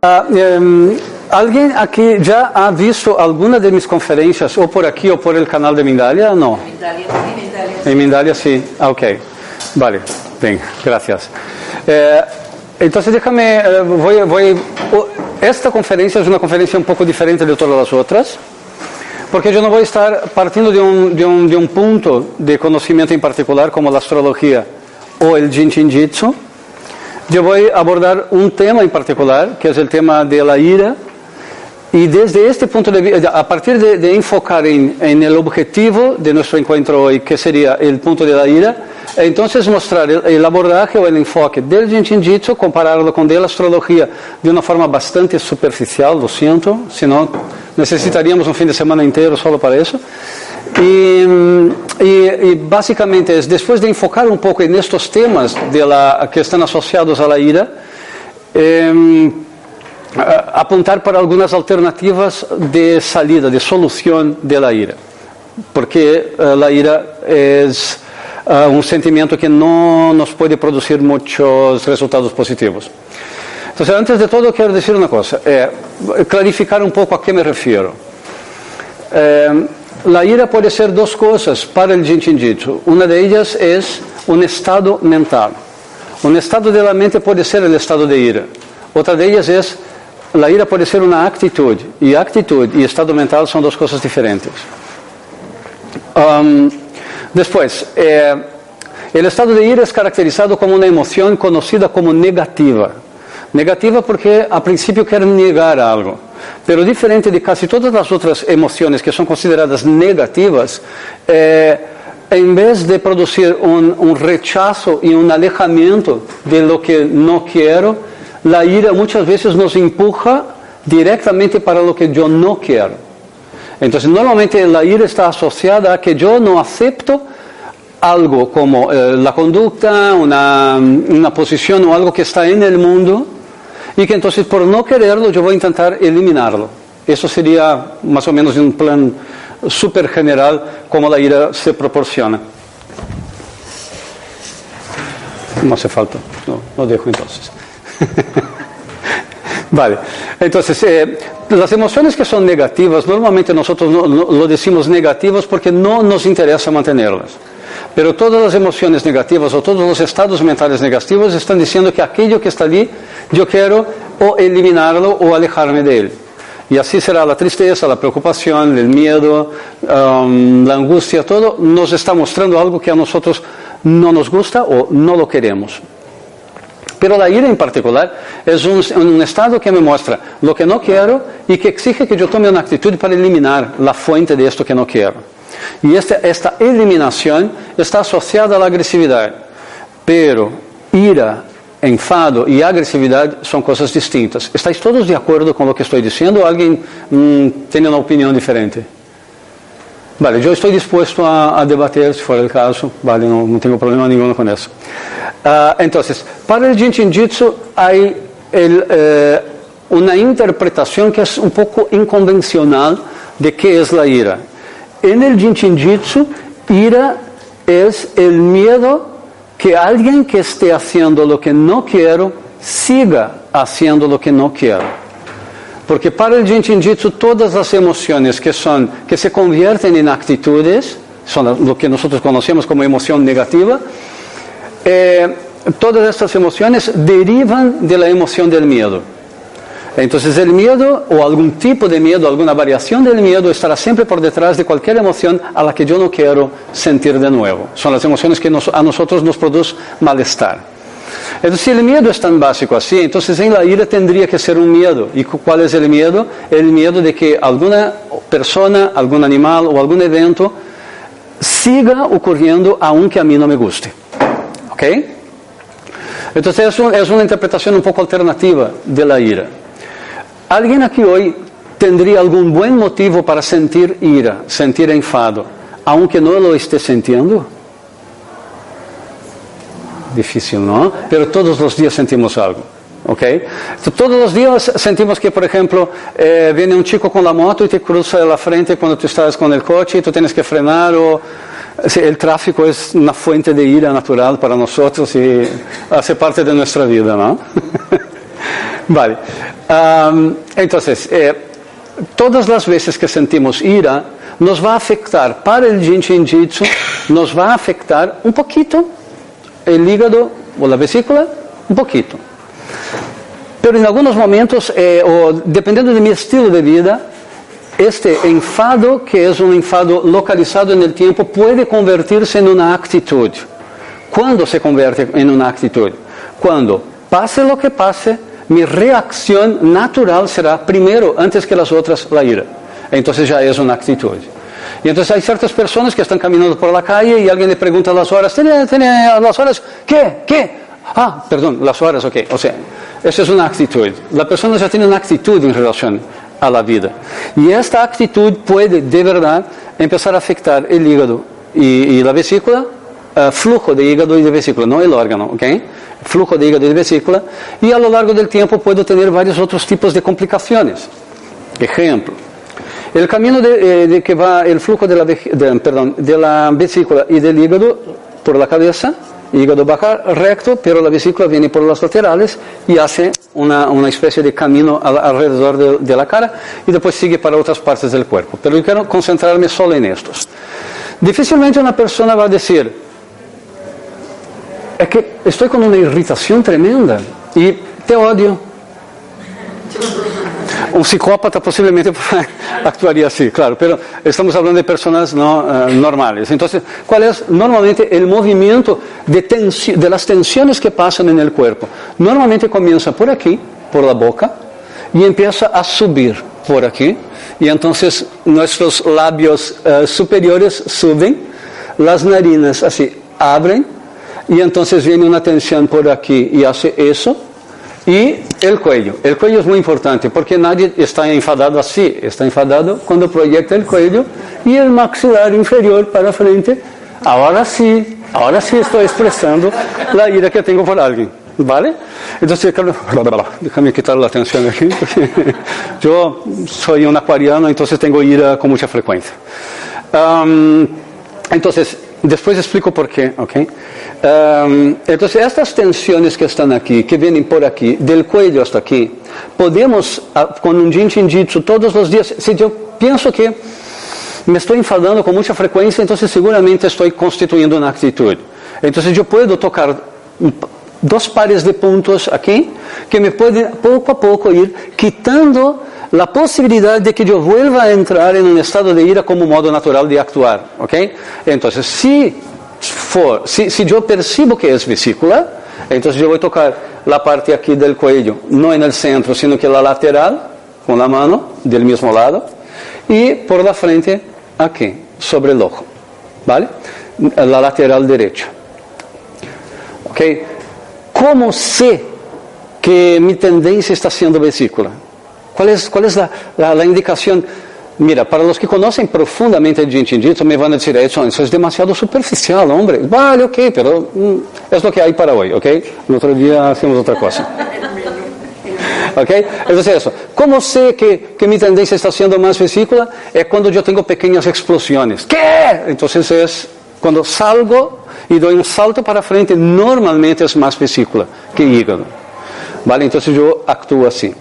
Ah, um, alguém aqui já ha visto alguma de minhas conferências, ou por aqui ou por el canal de Mindalia? Não. Em Mindalia, sim. Ah, ok. Vale. Bem, graças. Eh, então, déjame, eh, voy, voy, oh, esta conferência é uma conferência um pouco diferente de todas as outras. Porque eu não vou estar partindo de um, de um, de um ponto de conhecimento em particular, como a astrologia ou o Jinshin Jitsu. Eu vou abordar um tema em particular, que é o tema da ira y desde este punto de vista, a partir de, de enfocar en, en, objetivo de nuestro encuentro hoy, que sería el punto de la ira, entonces mostrar el, el abordaje o enfoque del Jinshin Jitsu, compararlo con de la de una forma bastante superficial, lo siento, si no necesitaríamos un fin de semana entero solo para eso. Y, y, y, básicamente es de enfocar un poco en estos temas de la, que están asociados a la ira, eh, apuntar para algunas alternativas de salida, de solución de la ira. Porque uh, ira es uh, un sentimiento que no nos puede producir muchos resultados positivos. Entonces, antes de todo, quiero decir una cosa, eh, clarificar un poco a qué me refiero. Eh, la ira puede ser dos cosas para el Jinshin Jitsu. Una de ellas es un estado mental. Un estado de la mente puede ser el estado de ira. Otra de ellas es la ira puede ser una actitud, y actitud y estado mental son dos cosas diferentes. Um, después, eh, el estado de ira es caracterizado como una emoción conocida como negativa. Negativa porque a principio quiere negar algo, pero diferente de casi todas las otras emociones que son consideradas negativas, eh, en vez de producir un, un rechazo y un alejamiento de lo que no quiero, la ira muchas veces nos empuja directamente para lo que yo no quiero. Entonces, normalmente la ira está asociada a que yo no acepto algo como eh, la conducta, una, una, posición o algo que está en el mundo y que entonces por no quererlo yo voy a intentar eliminarlo. Eso sería más o menos en un plan súper general como la ira se proporciona. No hace falta, no, lo dejo entonces. vale, entonces, eh, las emociones que son negativas, normalmente nosotros no, no, lo decimos negativas porque no nos interesa mantenerlas. Pero todas las emociones negativas o todos los estados mentales negativos están diciendo que aquello que está allí yo quiero o eliminarlo o alejarme de él. Y así será la tristeza, la preocupación, el miedo, um, la angustia, todo nos está mostrando algo que a nosotros no nos gusta o no lo queremos. Pero la ira en particular es un, estado que me muestra lo que no quiero y que exige que yo tome una actitud para eliminar la fuente de esto que no quiero. Y esta, esta eliminación está asociada a la agresividad. Pero ira, enfado y agresividad son cosas distintas. ¿Estáis todos de acuerdo con lo que estoy diciendo o alguien mmm, tiene una opinión diferente? Vale, yo estoy dispuesto a, a, debater si fuera el caso, vale, no, no tengo problema ninguno con eso. Uh, entonces, para el Jinshin Jitsu hay eh, una interpretación que es un poco inconvencional de qué es la ira. En el Jinshin Jitsu, ira es el miedo que alguien que esté haciendo lo que no quiero siga haciendo lo que no quiero. Porque para el Jinshin Jitsu todas las emociones que, son, que se convierten en actitudes, son lo que nosotros conocemos como emoción negativa, eh, todas estas emociones derivan de la emoción del miedo. Entonces el miedo o algún tipo de miedo, alguna variación del miedo estará siempre por detrás de cualquier emoción a la que yo no quiero sentir de nuevo. Son las emociones que a nosotros nos producen malestar. Entonces, el miedo es tan básico así, entonces en la ira tendría que ser un miedo. ¿Y cuál es el miedo? El miedo de que alguna persona, algún animal o algún evento siga ocurriendo aunque a mí no me guste. ¿Ok? Entonces es, un, es una interpretación un poco alternativa de la ira. ¿Alguien aquí hoy tendría algún buen motivo para sentir ira, sentir enfado, aunque no lo esté sintiendo? Difícil, ¿no? Pero todos los días sentimos algo. ¿Ok? Todos los días sentimos que, por ejemplo, eh, viene un chico con la moto y te cruza la frente cuando tú estás con el coche y tú tienes que frenar o el tráfico es una fuente de ira natural para nosotros y hace parte de nuestra vida, ¿no? vale. entonces, eh, todas las veces que sentimos ira, nos va a afectar para el Jinshin Jitsu, nos va a afectar un poquito el hígado o la vesícula, un poquito. Pero en algunos momentos, eh, o dependiendo de estilo de vida, este enfado, que es un enfado localizado en el tiempo, puede convertirse en una actitud. ¿Cuándo se convierte en una actitud? Cuando pase lo que pase, mi reacción natural será primero, antes que las otras, la ira. Entonces ya es una actitud. Y entonces hay ciertas personas que están caminando por la calle y alguien le pregunta las horas, ¿tiene, las horas? ¿Qué? ¿Qué? Ah, perdón, las horas, ok. O sea, esa es una actitud. La persona ya tiene una actitud en relación a la vida. Y esta actitud puede de verdad empezar a afectar el hígado y, la vesícula, uh, flujo de hígado y de vesícula, no el órgano, ¿ok? Flujo de hígado y de vesícula, y a lo largo del tiempo puedo tener varios otros tipos de complicaciones. Ejemplo, el camino de, eh, de que va el flujo de la, de la vesícula y del hígado por la cabeza hígado baja recto, pero la vesícula viene por las laterales y hace una, una especie de camino alrededor de, de, la cara y después sigue para otras partes del cuerpo. Pero yo quiero concentrarme solo en estos. Difícilmente una persona va a decir, es que estoy con una irritación tremenda y te odio. Un psicópata posiblemente actuaría así, claro, pero estamos hablando de personas no, eh, normales. Entonces, ¿cuál es normalmente el movimiento de, de las tensiones que pasan en el cuerpo? Normalmente comienza por aquí, por la boca, y empieza a subir por aquí, y entonces nuestros labios uh, superiores suben, las narinas así abren, y entonces viene una tensión por aquí y hace eso, y el cuello. El cuello es muy importante porque nadie está enfadado así. Está enfadado cuando proyecta el cuello y el maxilar inferior para frente. Ahora sí, ahora sí estoy expresando la ira que tengo por alguien. ¿Vale? Entonces, déjame quitar la atención aquí, porque yo soy un acuariano, entonces tengo ira con mucha frecuencia. entonces, Después explico por qué, ¿ok? Um, entonces, estas tensiones que están aquí, que vienen por aquí, del cuello hasta aquí, podemos, ah, con un Jinshin Jitsu todos los días, si yo pienso que me estoy enfadando con mucha frecuencia, entonces seguramente estoy constituyendo una actitud. Entonces yo puedo tocar dos pares de puntos aquí que me pueden poco a poco ir quitando la posibilidad de que yo vuelva a entrar en un estado de ira como modo natural de actuar. ¿ok? Entonces, si, for, si, si yo percibo que es vesícula, entonces yo voy a tocar la parte aquí del cuello, no en el centro, sino que la lateral, con la mano del mismo lado, y por la frente aquí, sobre el ojo. ¿Vale? La lateral derecha. ¿Ok? ¿Cómo sé que mi tendencia está siendo vesícula? ¿Cuál es, la, indicación? Mira, para los que conocen profundamente el Jitsu me van a decir, eso, eso es demasiado superficial, hombre. Vale, ok, pero mm, es lo que hay para hoy, ok? El otro día hacemos otra cosa. ¿Ok? Entonces eso. ¿Cómo sé que, que mi tendencia está siendo más vesícula? Es cuando yo tengo pequeñas explosiones. ¿Qué? Entonces es cuando salgo y doy un salto para frente, normalmente es más vesícula que hígado. ¿Vale? Entonces yo actúo así.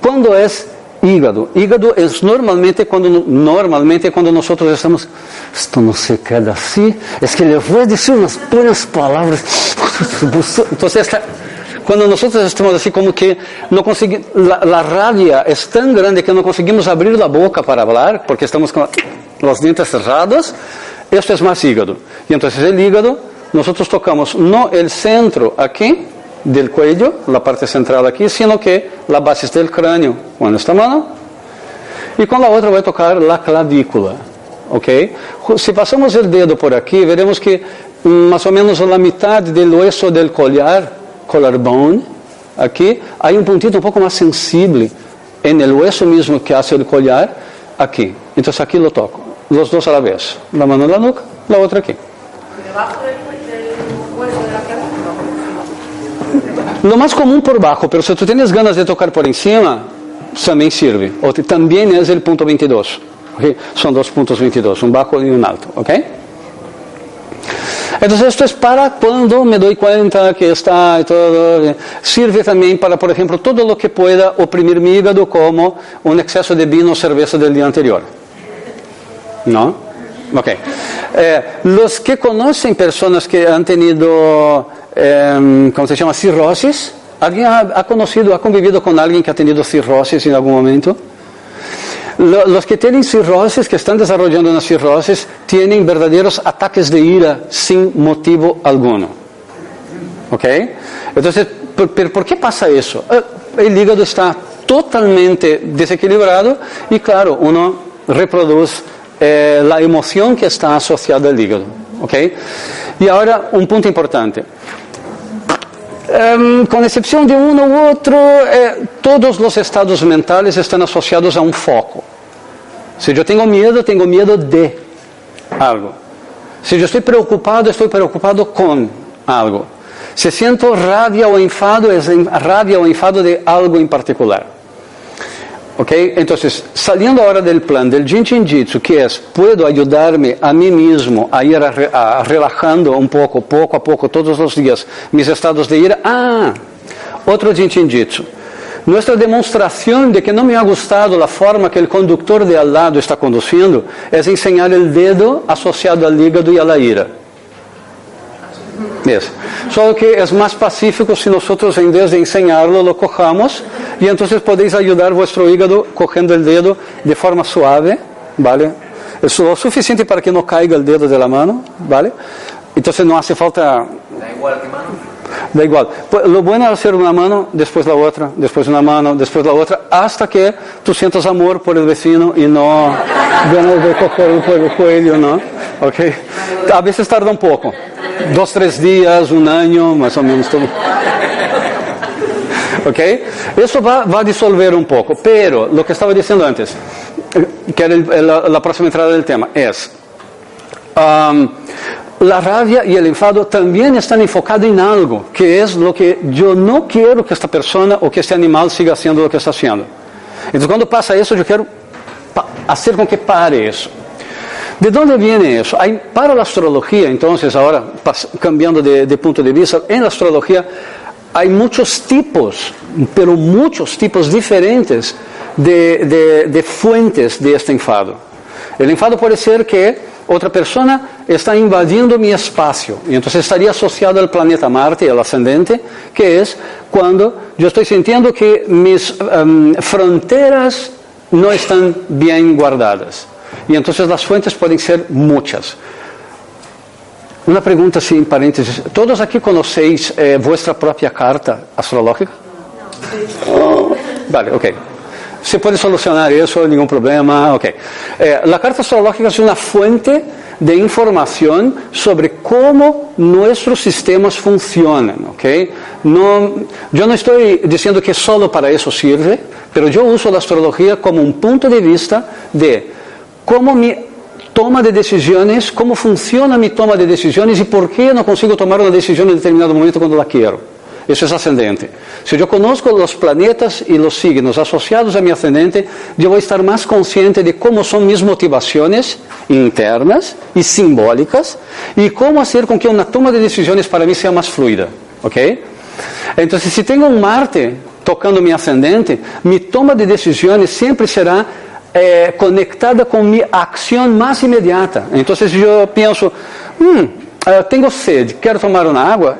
Cuando es Hígado. Hígado é normalmente quando normalmente quando nós estamos isto não se queda assim, é que ele vai dizer umas poucas palavras. Então quando nós estamos assim como que não conseguimos, a, a é tão grande que não conseguimos abrir a boca para falar, porque estamos com os dentes cerrados, Isso é mais hígado. E então, o hígado, nós tocamos no el centro aqui, del cuello, la parte central aquí, sino que la base del cráneo con esta mano y con la otra voy a tocar la clavícula. ¿ok? Si pasamos el dedo por aquí, veremos que más o menos la mitad del hueso del collar, collarbone, aquí, hay un puntito un poco más sensible en el hueso mismo que hace el collar, aquí. Entonces aquí lo toco, los dos a la vez. La mano en la nuca, la otra aquí. ¿Debajo del hueso de la lo más común por bajo, pero si tú tienes ganas de tocar por encima, también sirve. O también es el punto 22. ¿okay? Son dos puntos 22, un bajo y un alto. ¿ok? Entonces esto es para cuando me doy cuenta que está y todo. Sirve también para, por ejemplo, todo lo que pueda oprimir mi hígado como un exceso de vino o cerveza del día anterior. ¿No? Ok. Eh, que conocen personas que han tenido, eh, ¿cómo se llama? Cirrosis. ¿Alguien ha, conocido, ha convivido con alguien que ha tenido cirrosis en algún momento? Los que tienen cirrosis, que están desarrollando una cirrosis, tienen verdaderos ataques de ira sin motivo alguno. ¿Ok? Entonces, ¿por, por qué pasa eso? Eh, el hígado está totalmente desequilibrado y claro, uno reproduce eh, la emoción que está asociada al hígado. ¿Ok? Y ahora un punto importante. Um, excepción de uno u otro, eh, todos los estados mentales están asociados a un foco. Si yo tengo miedo, tengo miedo de algo. Si yo estoy preocupado, estoy preocupado con algo. Si siento rabia o enfado, es rabia o enfado de algo en particular. ¿Ok? Entonces, saliendo ahora del plan del Jin Jin que es, puedo ayudarme a mí mismo a ir a, relajando un poco, poco a poco, todos los días, mis estados de ira. Ah, otro Jin Jin. Nuestra demostración de que no me ha gustado la forma que el conductor de al lado está conduciendo es enseñar el dedo asociado al hígado a la ira. Es. Solo que es más pacífico si nosotros en vez de enseñarlo lo cojamos y entonces podéis ayudar vuestro hígado cogiendo el dedo de forma suave, ¿vale? Es lo suficiente para que no caiga el dedo de la mano, ¿vale? Entonces no hace falta... Da igual mano. Da igual. Pues lo bueno es hacer una mano, después la otra, después una mano, después la otra, hasta que tú sientas amor por el vecino y no ganas de coger por el cuello, ¿no? ¿Ok? A veces tarda un poco. Dos, tres días, un año, más o menos todo. ¿Ok? Eso va, va a disolver un poco, pero lo que estaba diciendo antes, que era el- la, la próxima entrada del tema, es... um, la rabia y el enfado también están enfocados en algo, que es lo que yo no quiero que esta persona o que este animal siga haciendo lo que está haciendo. Entonces, cuando pasa eso, yo quiero hacer con que pare eso. ¿De dónde viene eso? Para la astrología, entonces, ahora cambiando de, punto de vista, en la astrología hay muchos tipos, pero muchos tipos diferentes de, fuentes de este enfado. El enfado puede ser que otra persona está invadiendo mi espacio y entonces estaría asociado al planeta Marte al ascendente, que es cuando yo estoy sintiendo que mis em, fronteras no están bien guardadas. Y entonces las fuentes pueden ser muchas. Una pregunta sin paréntesis. ¿Todos aquí conocéis eh, vuestra propia carta astrológica? Oh, Vale, ok. Se puede solucionar eso, ningún problema. Ok. Eh, la carta astrológica es una fuente de información sobre cómo nuestros sistemas funcionan. ok. No, yo no estoy diciendo que solo para eso sirve, pero yo uso la astrología como un punto de vista de como me toma de decisões, como funciona a minha toma de decisões e por que eu não consigo tomar uma decisão em determinado momento quando la quero. Isso é ascendente. Se eu conosco os planetas e os signos associados a minha ascendente, eu vou estar mais consciente de como são minhas motivações internas e simbólicas e como fazer com que uma toma de decisões para mim seja mais fluida, ok? Então, se tenho um Marte tocando meu ascendente, minha toma de decisões sempre será é, conectada com minha ação mais imediata. Então, se eu penso, hum, eh, tenho sede, quero tomar uma água,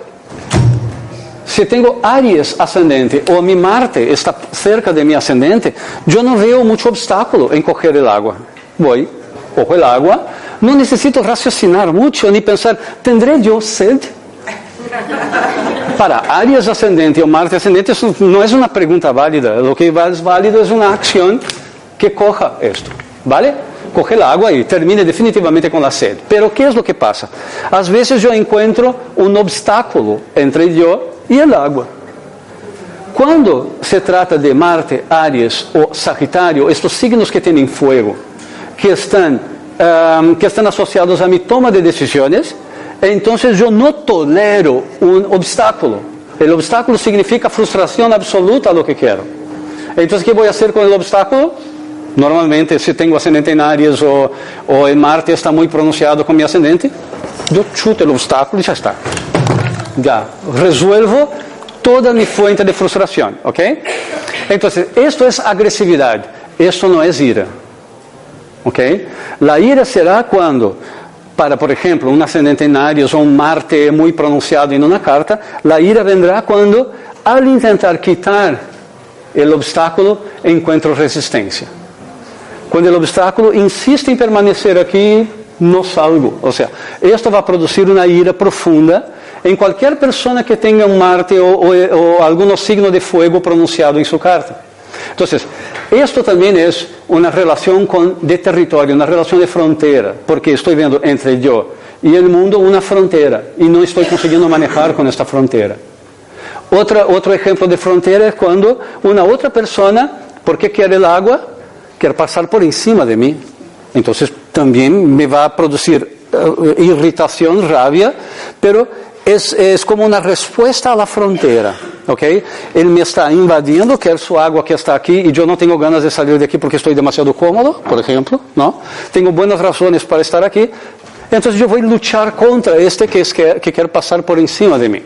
se tenho Aries ascendente ou minha Marte está cerca de mim ascendente, eu não vejo muito obstáculo em correr el agua. Voy, cojo el agua, não necessito raciocinar muito nem pensar, ¿tendré eu sede? Para Aries ascendente ou Marte ascendente, isso não é uma pergunta válida. O que é válido é uma ação que coja esto, ¿vale? Coge el agua y termine definitivamente con la sed. Pero ¿qué es lo que pasa? A veces yo encuentro un obstáculo entre yo y el agua. Cuando se trata de Marte, Aries o Sagitario, estos signos que tienen fuego, que están, um, que están asociados a mi toma de decisiones, entonces yo no tolero un obstáculo. El obstáculo significa frustración absoluta a lo que quiero. Entonces, ¿qué voy a hacer con el obstáculo? Normalmente, se tenho ascendente em Aries ou, ou em Marte, está muito pronunciado com meu ascendente, eu chuto o obstáculo e já está. Já resolvo toda minha fonte de frustração, ok? Então, isto é agressividade, isto não é ira, ok? A ira será quando para, por exemplo, um ascendente em Aries ou um Marte muito pronunciado em uma carta, a ira vendrá quando, ao tentar quitar o obstáculo, encontro resistência. Quando o é obstáculo insiste em permanecer aqui, não salgo. Ou seja, isto vai produzir uma ira profunda em qualquer pessoa que tenha um Marte ou, ou, ou algum signo de fogo pronunciado em sua carta. Então, isto também é uma relação com, de território, uma relação de fronteira, porque estou vendo entre eu e o mundo uma fronteira e não estou conseguindo manejar com esta fronteira. Outra, outro exemplo de fronteira é quando uma outra pessoa, porque quer água, quiere pasar por encima de mí. Entonces también me va a producir uh, irritación, rabia, pero es, es, como una respuesta a la frontera. ¿ok? Él me está invadiendo, quer su agua que está aquí y yo no tengo ganas de salir de aquí porque estoy demasiado cómodo, por ejemplo. ¿no? Tengo buenas razones para estar aquí. Entonces yo voy a luchar contra este que, es que, que quiere pasar por encima de mí.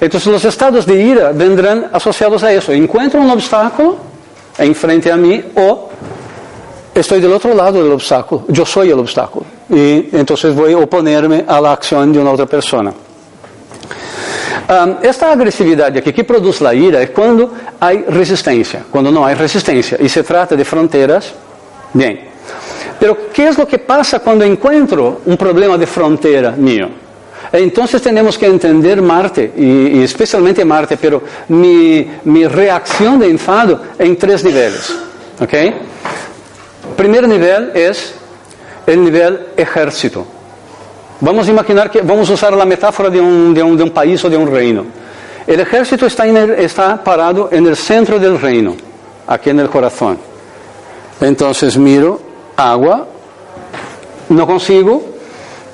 Entonces los estados de ira vendrán asociados a eso. Encuentro un obstáculo enfrente a mí o estoy del otro lado del obstáculo. Yo soy el obstáculo. Y entonces voy a oponerme a la acción de una otra persona. Esta agresividad aquí que produce la ira es cuando hay resistencia, cuando no hay resistencia y se trata de fronteras, bien. Pero ¿qué es lo que pasa cuando encuentro un problema de frontera mío? Entonces tenemos que entender Marte, y, especialmente Marte, pero mi, mi, reacción de enfado en tres niveles. ¿ok? Primer nivel es el nivel ejército. Vamos a imaginar que vamos a usar la metáfora de un, de un, país o de un reino. El ejército está, está parado en el centro del reino, aquí en el corazón. Entonces miro agua, no consigo,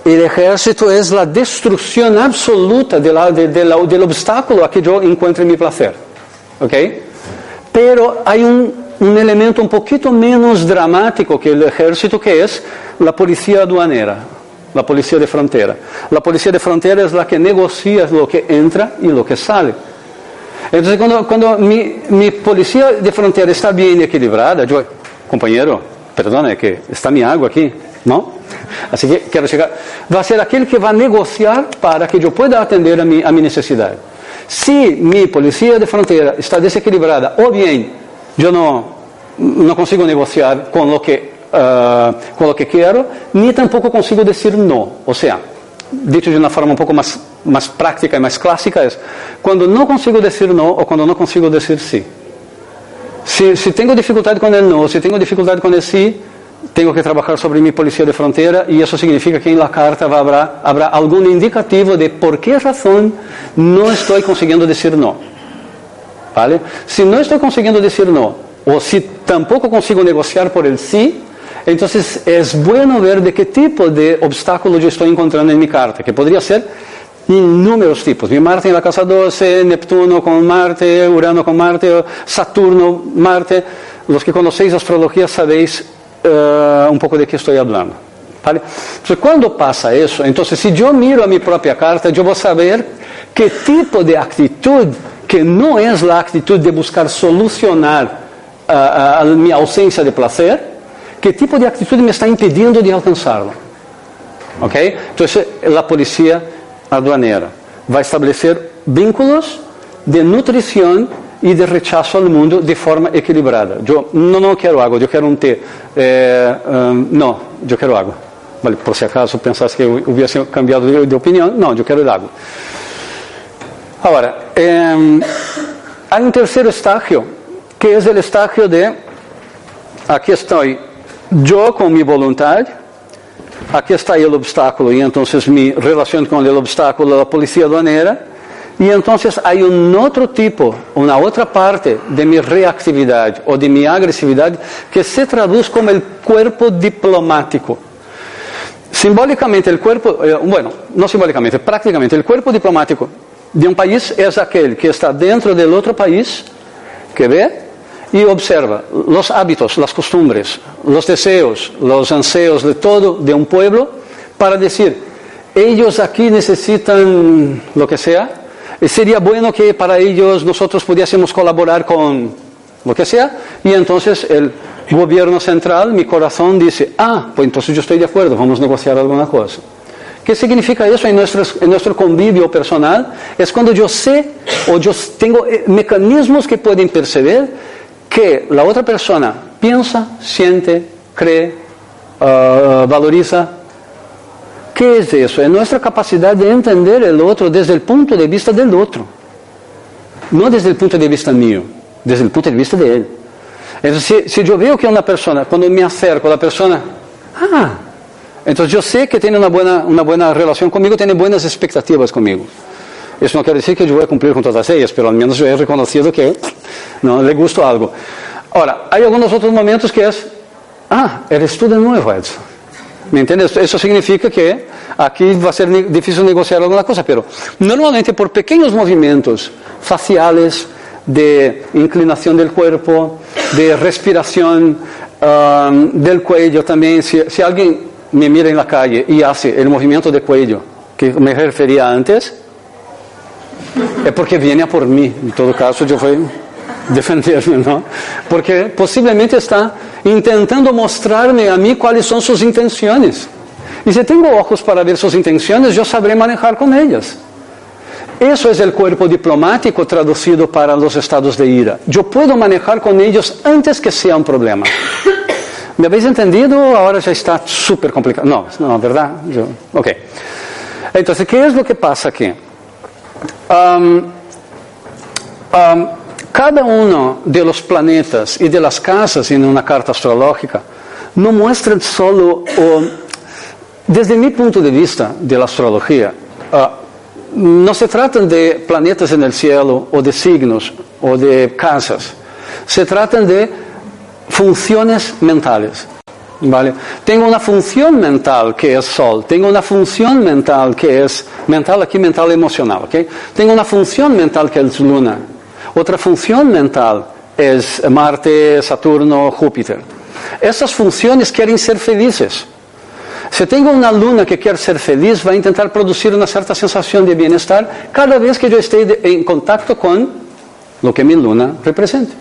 el ejército es la destrucción absoluta de la, de, de la, del obstáculo a que yo encuentre mi placer. ¿Ok? Pero hay un, un, elemento un poquito menos dramático que el ejército, que es la policía aduanera, la policía de frontera. La policía de frontera es la que negocia lo que entra y lo que sale. Entonces, cuando, cuando mi, mi policía de frontera está bien equilibrada, yo, compañero, perdona, que está mi agua aquí, Não? Assim que quero chegar. Vai ser aquele que vai negociar para que eu possa atender a minha, a minha necessidade. Se minha polícia de fronteira está desequilibrada, ou bem eu não, não consigo negociar com ah, o que, uh, com o que quero, nem tampouco consigo dizer não. Ou seja, dito de uma forma um pouco mais, mais prática e mais clássica, é quando não consigo dizer não ou quando não consigo dizer sim. Se, se tenho dificuldade com o não, se tenho dificuldade com o sim, tengo que trabajar sobre mi policía de frontera y eso significa que en la carta habrá, habrá algún indicativo de por qué razón no estoy consiguiendo decir no. ¿Vale? Si no estoy consiguiendo decir no, o si tampoco consigo negociar por el sí, entonces es bueno ver de qué tipo de obstáculo yo estoy encontrando en mi carta, que podría ser inúmeros tipos. Mi Marte en la casa 12, Neptuno con Marte, Urano con Marte, Saturno, Marte. Los que conocéis astrología sabéis uh, un poco de qué estoy hablando. ¿Vale? Entonces, cuando pasa eso, entonces si yo miro a mi propia carta, voy a saber qué tipo de actitud, que no es la actitud de buscar solucionar uh, uh, mi ausencia de placer, qué tipo de actitud me está impidiendo de alcanzarlo. ¿Ok? Entonces, la policía aduanera va a establecer vínculos de nutrición e de rechazo ao mundo de forma equilibrada. Eu não quero água, eu quero eh, um té. É, um, não, eu quero água. Vale, por se acaso pensasse que eu hubiesse cambiado de opinião, não, eu quero água. Agora, é, há um terceiro estágio, que é o estágio de aqui estou eu com minha vontade, aqui está o obstáculo, e então me relaciono com o obstáculo da polícia aduaneira, y entonces hay un otro tipo, una otra parte de mi reactividad o de mi agresividad que se traduce como el cuerpo diplomático. Simbólicamente el cuerpo, eh, bueno, no simbólicamente, prácticamente el cuerpo diplomático de un país es aquel que está dentro del otro país, que ve y observa los hábitos, las costumbres, los deseos, los anseos de todo de un pueblo para decir, ellos aquí necesitan lo que sea, sería bueno que para ellos nosotros pudiésemos colaborar con lo que sea, y entonces el gobierno central, mi corazón dice, ah, pues entonces yo estoy de acuerdo, vamos a negociar alguna cosa. ¿Qué significa eso en, en nuestro convivio personal? Es cuando yo sé o yo tengo eh, mecanismos que pueden percibir que la otra persona piensa, siente, cree, ah, valoriza. ¿Qué es eso? Es nuestra capacidad de entender el otro desde el punto de vista del otro, no desde el punto de vista mío, desde el punto de vista de él. Entonces, si, yo veo que una persona, cuando me acerco a la persona, ah, entonces yo sé que tiene una buena, una buena relación conmigo, tiene buenas expectativas conmigo. Eso no quiere decir que yo voy a cumplir con todas ellas, pero al menos yo he reconocido que no le gustó algo. Ahora, hay algunos otros momentos que es, ah, eres tú de nuevo, Edson. ¿Me entiendes? Eso significa que aquí va a ser difícil negociar alguna cosa, pero normalmente por pequeños movimientos faciales, de inclinación del cuerpo, de respiración um, del cuello también. Si, si, alguien me mira en la calle y hace el movimiento de cuello que me refería antes, es porque viene a por mí. En todo caso, yo a defender-me, não? Porque possivelmente está tentando mostrar-me a mim quais são suas intenções. E se tenho olhos para ver suas intenções, eu sabrei manejar com elas. Isso é o corpo diplomático traduzido para os estados de ira. Eu posso manejar com eles antes que seja um problema. Me habéis entendido? Agora já está super complicado. Não, não, é verdade? Eu, ok. Então, o que é o que passa aqui? Um, um, cada uno de los planetas y de las casas en una carta astrológica no muestran solo, desde mi punto de vista de la astrología, uh, no se tratan de planetas en el cielo o de signos o de casas. Se tratan de funciones mentales. ¿Vale? Tengo una función mental que es Sol, tengo una función mental que es mental aquí, mental emocional. ¿okay? Tengo una función mental que es Luna, otra función mental es Marte, Saturno, Júpiter. Esas funciones quieren ser felices. Si tengo una luna que quiere ser feliz, va a intentar producir una cierta sensación de bienestar cada vez que yo esté en contacto con lo que mi luna representa.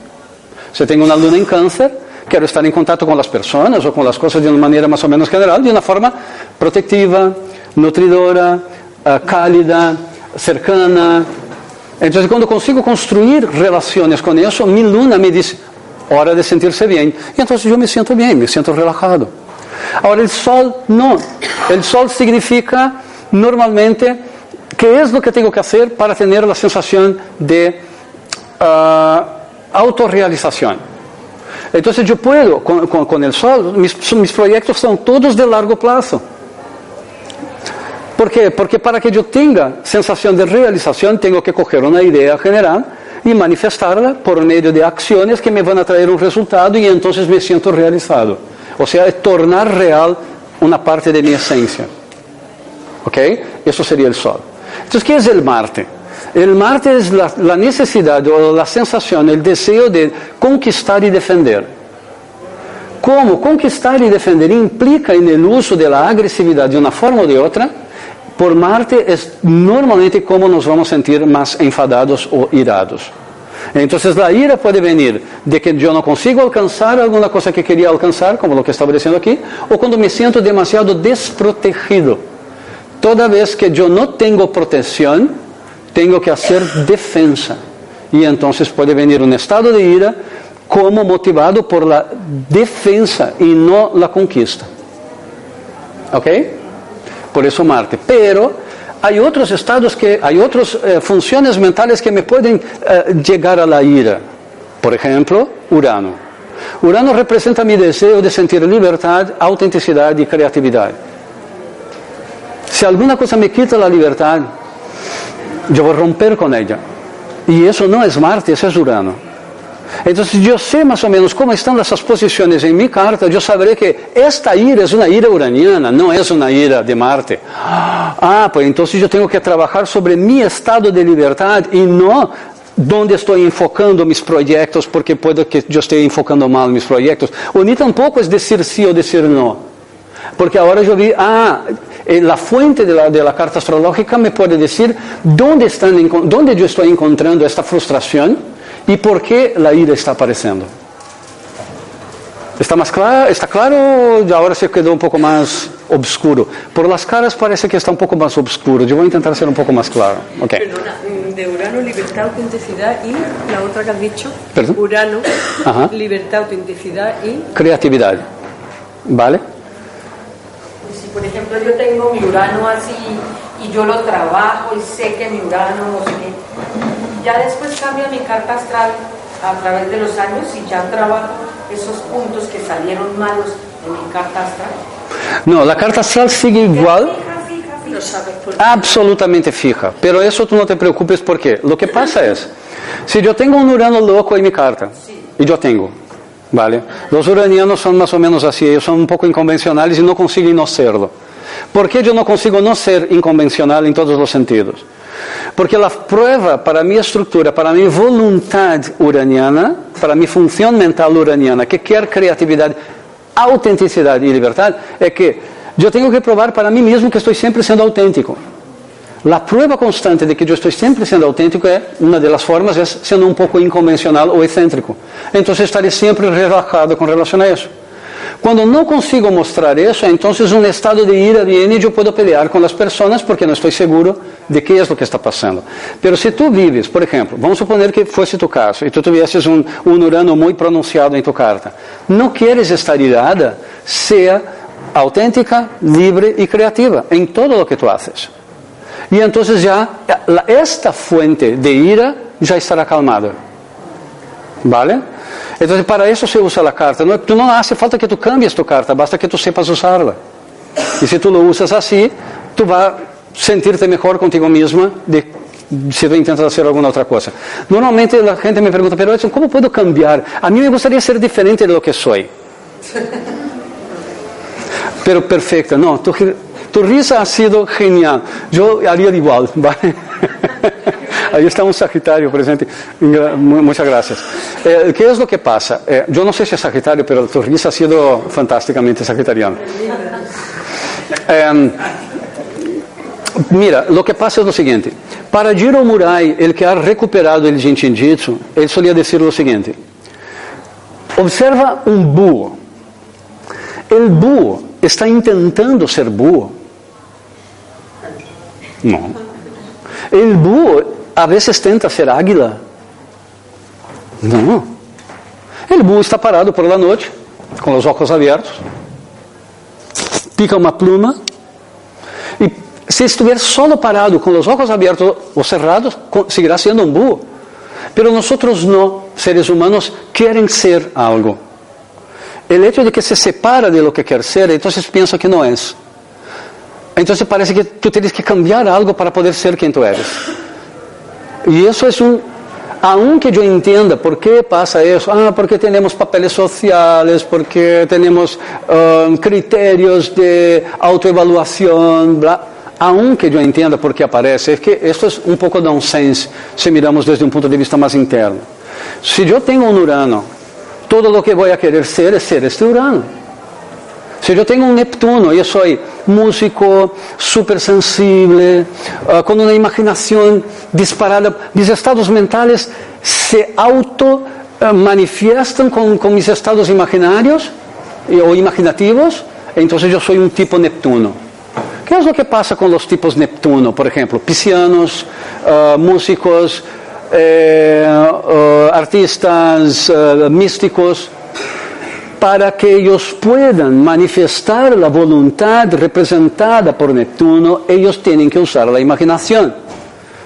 Si tengo una luna en cáncer, quiero estar en contacto con las personas o con las cosas de una manera más o menos general, de una forma protectiva, nutridora, uh, cálida, cercana. Então, quando consigo construir relações com isso, minha luna me diz: hora de sentir-se bem. E então eu me sinto bem, me sinto relajado. Agora, o sol não. O sol significa normalmente que é o que tenho que fazer para ter a sensação de ah, uh, autorrealização. Então, eu posso, com, com, com o sol, mis, projetos são todos de largo prazo. ¿Por qué? Porque para que yo tenga sensación de realización tengo que coger una idea general y manifestarla por medio de acciones que me van a traer un resultado y entonces me siento realizado. O sea, es tornar real una parte de mi esencia. ¿Ok? Eso sería el Sol. Entonces, ¿qué es el Marte? El Marte es la, la necesidad o la sensación, el deseo de conquistar y defender. ¿Cómo conquistar y defender implica el uso de la agresividad de una forma o de otra? Por Marte es normalmente como nos vamos a sentir más enfadados o irados. Entonces la ira puede venir de que yo no consigo alcanzar alguna cosa que quería alcanzar, como lo que estaba diciendo aquí, o cuando me siento demasiado desprotegido. Toda vez que yo no tengo protección, tengo que hacer defensa. Y entonces puede venir un estado de ira como motivado por la defensa y no la conquista. ¿Ok? Por eso Marte. Pero hay otros estados que, hay otras eh, funciones mentales que me pueden eh, llegar a la ira. Por ejemplo, Urano. Urano representa mi deseo de sentir libertad, autenticidad y creatividad. Si alguna cosa me quita la libertad, yo voy a romper con ella. Y eso no es Marte, eso es Urano. Entonces yo sé más o menos cómo están esas posiciones en mi carta, yo sabré que esta ira es una ira uraniana, no es una ira de Marte. Ah, pues entonces yo tengo que trabajar sobre mi estado de libertad y no donde estoy enfocando mis proyectos, porque puede que yo esté enfocando mal mis proyectos. O ni tampoco es decir sí o decir no. Porque ahora yo vi, ah, la, de la carta astrológica me decir dónde, están, dónde yo estoy encontrando esta frustración y por qué la ira está apareciendo. ¿Está más claro? ¿Está claro? Ahora se quedó un poco más obscuro. Por las caras parece que está un poco más obscuro. Yo voy a intentar ser un poco más claro. Okay. Perdona, de Urano, libertad, autenticidad y la otra que has dicho. ¿Perdón? Urano, Ajá. libertad, autenticidad y... Creatividad. ¿Vale? Si por ejemplo yo tengo mi Urano así y yo lo trabajo y sé que mi Urano no sé qué, ya después cambia mi carta astral a través de los años y ya trabajo esos puntos que salieron malos en mi carta astral. No, la carta astral sigue igual. Fija, fija, fija. Absolutamente fija. Pero eso tú no te preocupes porque lo que pasa es, si yo tengo un urano loco en mi carta, y yo tengo, ¿vale? Los uranianos son más o menos así, ellos son un poco inconvencionales y no consiguen no serlo. ¿Por qué yo no consigo no ser inconvencional en todos los sentidos? Porque a prova para minha estrutura, para minha vontade uraniana, para minha função mental uraniana, que quer criatividade, autenticidade e liberdade, é que eu tenho que provar para mim mesmo que estou sempre sendo autêntico. A prova constante de que eu estou sempre sendo autêntico é, uma das formas, é sendo um pouco inconvencional ou excêntrico. Então, estarei sempre relajado com relação a isso. Quando não consigo mostrar isso, então um estado de ira de eu posso pelear com as pessoas porque não estou seguro de que é o que está passando. Mas se tu vives, por exemplo, vamos suponer que fosse tu caso e tu tivesses um, um urano muito pronunciado em tu carta, não queres estar irada, seja autêntica, livre e criativa em todo o que tu haces. E então já esta fuente de ira já estará calmada. Vale? Entonces para eso se usa la carta. No, tú no hace falta que tú cambies tu carta, basta que tú sepas usarla. Y si tú lo usas así, tú vas a sentirte mejor contigo misma de si tú intentas hacer alguna otra cosa. Normalmente la gente me pregunta, pero Edson, ¿cómo puedo cambiar? A mí me gustaría ser diferente de lo que soy. Pero perfecta, no, tu, tu risa ha sido genial. Yo haría igual, ¿vale? Ahí está un Sagitario presente. Muchas gracias. Eh, ¿Qué es lo que pasa? Eh, yo no sé si es Sagitario, pero tu risa ha sido fantásticamente sagitariana. Em, mira, lo que pasa es lo siguiente. Para Jiro Murai, el que ha recuperado el Jinshin Jitsu, él solía decir lo siguiente. Observa un búho. El búho está intentando ser búho. No. El búho a veces tenta ser águila. No. El búho está parado por la noche, con los ojos abiertos, pica uma pluma y si estuviera solo parado, con los ojos abiertos o cerrados, seguirá siendo un búho. Pero nosotros no, seres humanos, quieren ser algo. El hecho de que se separa de lo que quiere ser, entonces piensa que no es. Entonces parece que tú tienes que cambiar algo para poder ser quien tú eres. Y eso es un... Aunque yo entienda por qué pasa eso, ah, porque tenemos papeles sociales, porque tenemos um, criterios de autoevaluación, bla, aunque yo entienda por qué aparece, es que esto es un poco nonsense si miramos desde un punto de vista más interno. Si yo tengo un Urano, todo lo que voy a querer ser es ser este Urano. Si yo tengo un Neptuno, yo soy músico, súper sensible, ah, con una imaginación disparada, mis estados mentales se auto ah, manifiestan con, con mis estados imaginarios eh, o imaginativos, entonces yo soy un tipo Neptuno. ¿Qué es lo que pasa con los tipos Neptuno, por ejemplo? Piscianos, ah, músicos, eh, artistas, místicos para que ellos puedan manifestar la voluntad representada por Neptuno, ellos tienen que usar la imaginación.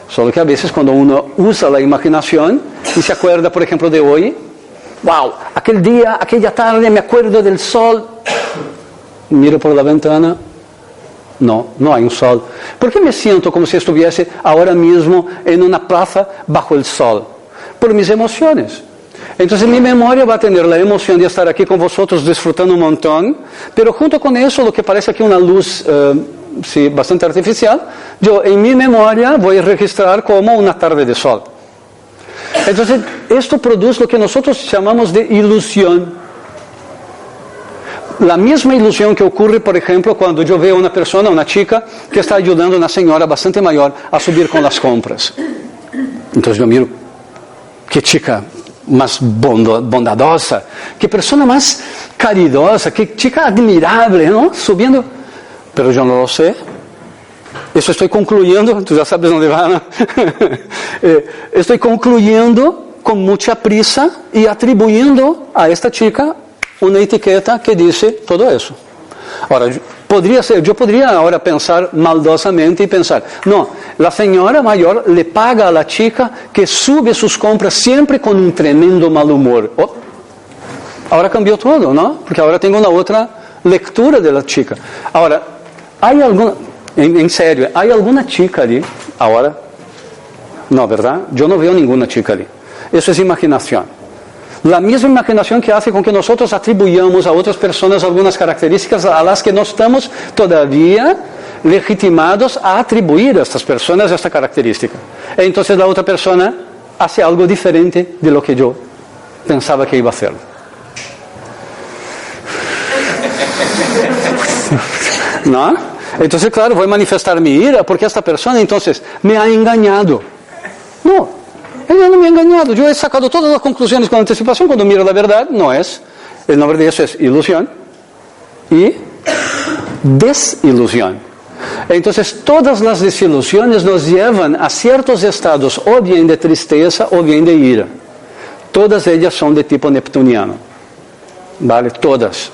Solo que a veces cuando uno usa la imaginación y se acuerda, por ejemplo, de hoy, wow, aquel día, aquella tarde me acuerdo del sol, miro por la ventana, no, no hay un sol. ¿Por qué me siento como si estuviese ahora mismo en una plaza bajo el sol? Por mis emociones. Entonces mi memoria va a tener la emoción de estar aquí con vosotros disfrutando un montón, pero junto con eso lo que parece aquí una luz eh, sí, bastante artificial, yo en mi memoria voy a registrar como una tarde de sol. Entonces esto produce lo que nosotros llamamos de ilusión. La misma ilusión que ocurre, por ejemplo, cuando yo veo una persona, una chica, que está ayudando a una señora bastante mayor a subir con las compras. Entonces yo miro, qué chica bondo- bondadosa, qué persona más caridosa, qué chica admirable, ¿no? Subiendo. Pero yo no lo sé. Eso estoy concluyendo, tú ya sabes dónde va, ¿no? Eh, estoy concluyendo con mucha prisa y atribuyendo a esta chica una etiqueta que dice todo eso. Ora, poderia ser, eu poderia agora pensar maldosamente e pensar, não, a senhora maior le paga à chica que sube suas compras sempre com um tremendo mal humor. Oh, agora cambiou tudo, não? Porque agora tenho uma outra leitura da chica. Agora, há alguma, em, em sério, há alguma chica ali? Agora, não, verdade? Eu não vejo nenhuma chica ali. Isso é imaginação. La misma imaginación que hace con que nosotros atribuyamos a otras personas algunas características a las que no estamos todavía legitimados a atribuir a estas personas esta característica. Entonces la otra persona hace algo diferente de lo que yo pensaba que iba a hacer. ¿No? Entonces, claro, voy a manifestar mi ira porque esta persona entonces me ha engañado. No, ella no me ha engañado. Yo he sacado todas las conclusiones con anticipación. Cuando miro la verdad, no es. El nombre de eso es ilusión y desilusión. Entonces, todas las desilusiones nos llevan a ciertos estados, o bien de tristeza o bien de ira. Todas ellas son de tipo neptuniano. ¿Vale? Todas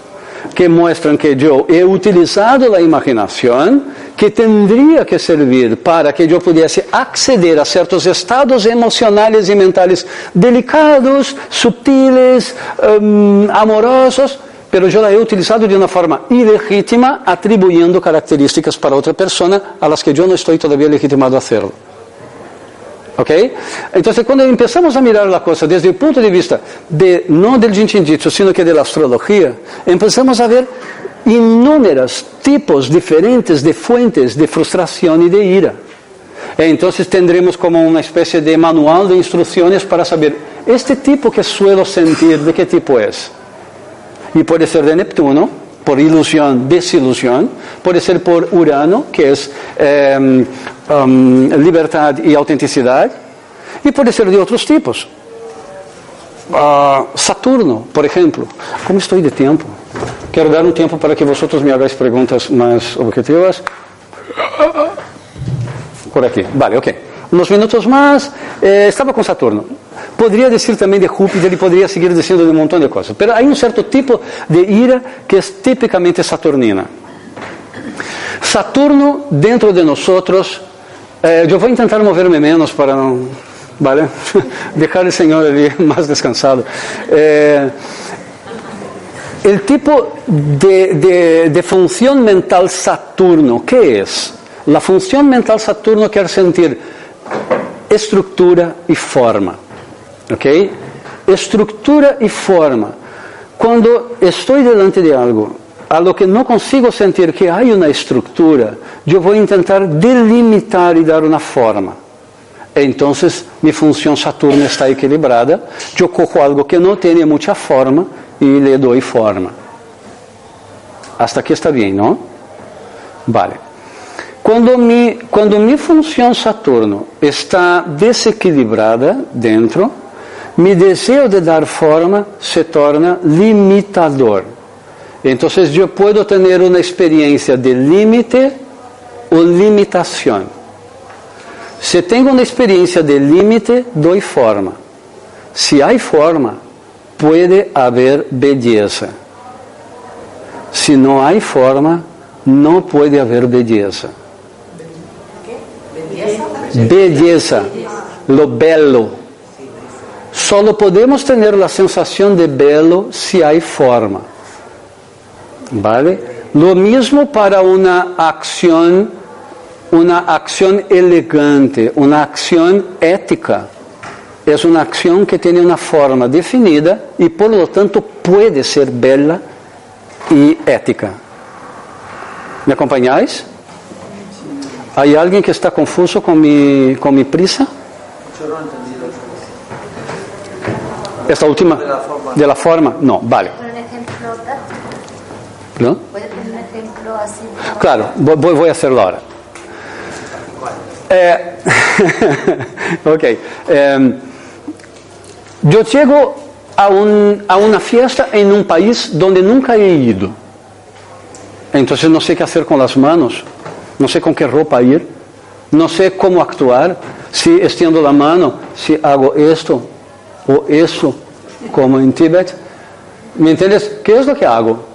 que mostram que eu he utilizado a imaginação que tendria que servir para que eu pudesse acceder a certos estados emocionais e mentais delicados, sutiles, um, amorosos, pero eu la he utilizado de uma forma ilegítima, atribuindo características para outra pessoa a las que eu não estou todavía legitimado a fazer. ¿Ok? Entonces, cuando empezamos a mirar la cosa desde el punto de vista de, no del Jinshinjitsu, sino que de la empezamos a ver inúmeros tipos diferentes de fuentes de frustración y de ira. Entonces tendremos como una especie de manual de instrucciones para saber, este tipo que suelo sentir, ¿de qué tipo es? Y puede ser de Neptuno, por ilusión, desilusión, puede ser por Urano, que es eh, um, liberdade e autenticidade, e pode ser de outros tipos. Uh, Saturno, por exemplo. Como estou de tempo? Quero dar um tempo para que vosotros me hagáis perguntas mais objetivas. Por aqui. Vale, ok. Uns minutos mais. Eh, estava com Saturno. Poderia dizer também de Júpiter e poderia seguir dizendo de um montão de coisas. Mas há um certo tipo de ira que é tipicamente saturnina. Saturno, dentro de nós, eh, yo voy a intentar moverme menos para no, ¿vale? dejar el Señor allí más descansado. Eh, el tipo de, de, de función mental Saturno, ¿qué es? La función mental Saturno quiere sentir estructura y forma. ¿Ok? Estructura y forma. Cuando estoy delante de algo algo que não consigo sentir que há uma estrutura, eu vou tentar delimitar e dar uma forma. Então, minha função Saturno está equilibrada, eu cojo algo que não tem muita forma e lhe dou forma. Hasta aqui está bem, não? Vale. Quando mi, quando minha função Saturno está desequilibrada dentro, meu desejo de dar forma se torna limitador. Entonces yo puedo tener una experiencia de límite o limitación. Si tengo una experiencia de límite, doy forma. Si hay forma, puede haber belleza. Si no hay forma, no puede haber belleza. Belleza, lo bello. Solo podemos tener la sensación de bello si hay forma. ¿Vale? Lo mismo para una acción, una acción elegante, una acción ética. Es una acción que tiene una forma definida y por lo tanto puede ser bella y ética. ¿Me acompañáis? ¿Hay alguien que está confuso con mi, con mi prisa? Esta última. De la forma. No, vale. Como- Claro, voy, voy a hacerlo ahora. Eh, ok. em, yo llego a, un- a una fiesta en un país donde nunca he ido. Entonces no sé qué hacer con las manos, no sé con qué ropa ir, no sé cómo actuar, si extiendo la mano, si hago esto o eso, como en Tíbet. ¿Me entiendes? ¿Qué es lo que hago?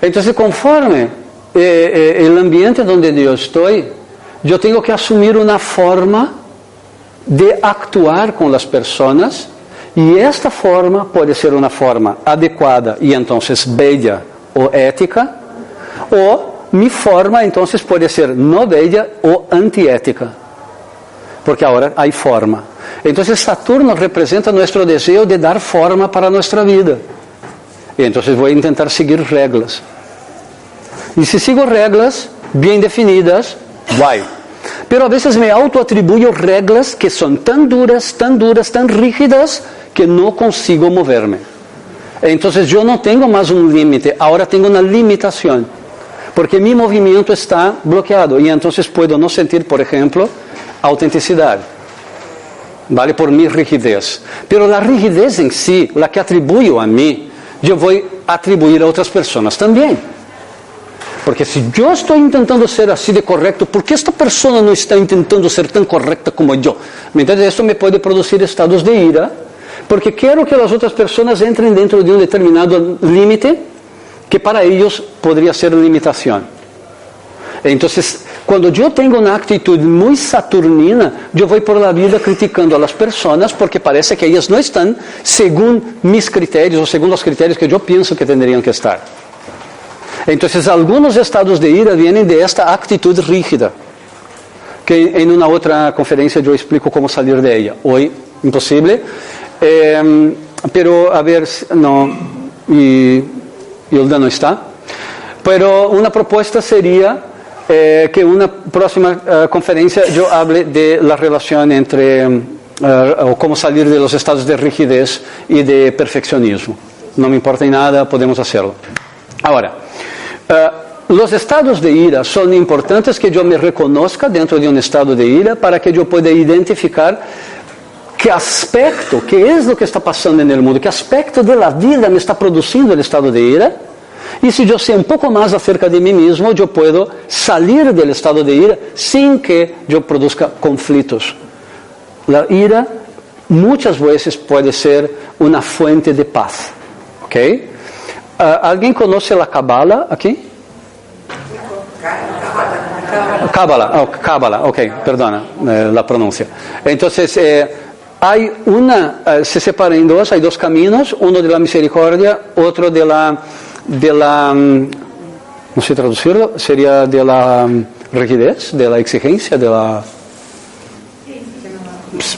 Entonces, conforme eh, eh, el ambiente donde yo estoy, yo tengo que asumir una forma de actuar con las personas y esta forma puede ser una forma adecuada y entonces bella o ética, o mi forma entonces puede ser no bella o antiética, porque ahora hay forma. Entonces Saturno representa nuestro deseo de dar forma para nuestra vida. Então vou tentar seguir regras. E se sigo regras bem definidas, vai. Pero a vezes me autoatribuo regras que são tão duras, tão duras, tão rígidas que não consigo moverme. Então eu não tenho mais um límite, agora tenho uma limitação. Porque meu movimento está bloqueado e então puedo não sentir, por exemplo, autenticidade. Vale por minha rigidez. Pero a rigidez em si, sí, a que atribuo a mim, yo voy a atribuir a otras personas también. Porque si yo estoy intentando ser así de correcto, ¿por qué esta persona no está intentando ser tan correcta como yo? ¿Me entiendes? Esto me puede producir estados de ira, porque quiero que las otras personas entren dentro de un determinado límite que para ellos podría ser limitación. Entonces, Quando eu tenho uma atitude muito saturnina, eu vou por la vida criticando a las porque parece que elas não estão segundo mis critérios ou segundo os critérios que eu penso que deveriam que estar. Então, alguns estados de ira vêm de esta atitude rígida, que em uma outra conferência eu explico como sair de ella. Hoje, impossível. Eh, pero, a ver, não, e Hilda não está. Pero uma proposta seria eh, que una próxima eh, conferencia yo hable de la relación entre, eh, o cómo salir de los estados de rigidez y de perfeccionismo. No me importa en nada, podemos hacerlo. Ahora, eh, los estados de ira son importantes que yo me reconozca dentro de un estado de ira para que yo pueda identificar qué aspecto, qué es lo que está pasando en el mundo, qué aspecto de la vida me está produciendo el estado de ira. Y si yo sé un poco más acerca de mí mismo, yo puedo salir del estado de ira sin que yo produzca conflictos. La ira muchas veces puede ser una fuente de paz. ¿ok? Ah, ¿Alguien conoce la Kabbalah aquí? Cábala, oh, ok, perdona eh, la pronuncia. Entonces, eh, hay una, eh, se separa en dos, hay dos caminos, uno de la misericordia, otro de la, de la, mm, no sé traducirlo, sería de la mm, rigidez, de la exigencia, de la...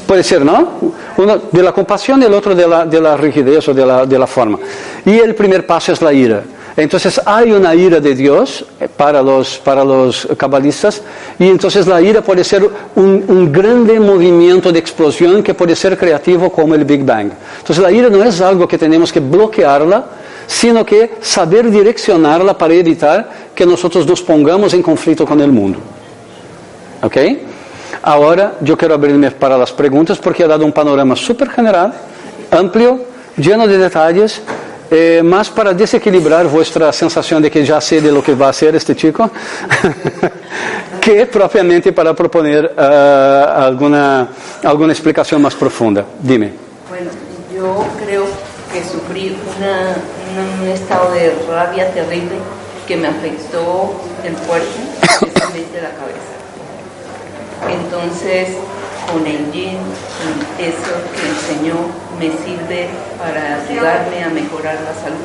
Puede ser, ¿no? Uno de la compasión y el otro de la, de la rigidez o de la, de la forma. Y el primer paso es la ira. Entonces hay una ira de Dios eh, para los, para los cabalistas y entonces la ira puede ser un, un grande movimiento de explosión que puede ser creativo como el Big Bang. Entonces la ira no es algo que tenemos que bloquearla, sino que saber direccionarla para evitar que nosotros nos pongamos en conflicto con el mundo. ¿Ok? Ahora yo quiero abrirme para las preguntas porque he dado un panorama súper general, amplio, lleno de detalles, eh, para desequilibrar vuestra sensación de que ya sé de lo que va a hacer este chico, que propiamente para proponer eh, alguna, alguna explicación profunda. Dime. Bueno, yo creo que sufrí una- una- un estado de rabia terrible que me afectó el cuerpo, especialmente la cabeza. Entonces, con el yin y eso que enseñó me sirve para ayudarme a mejorar la salud.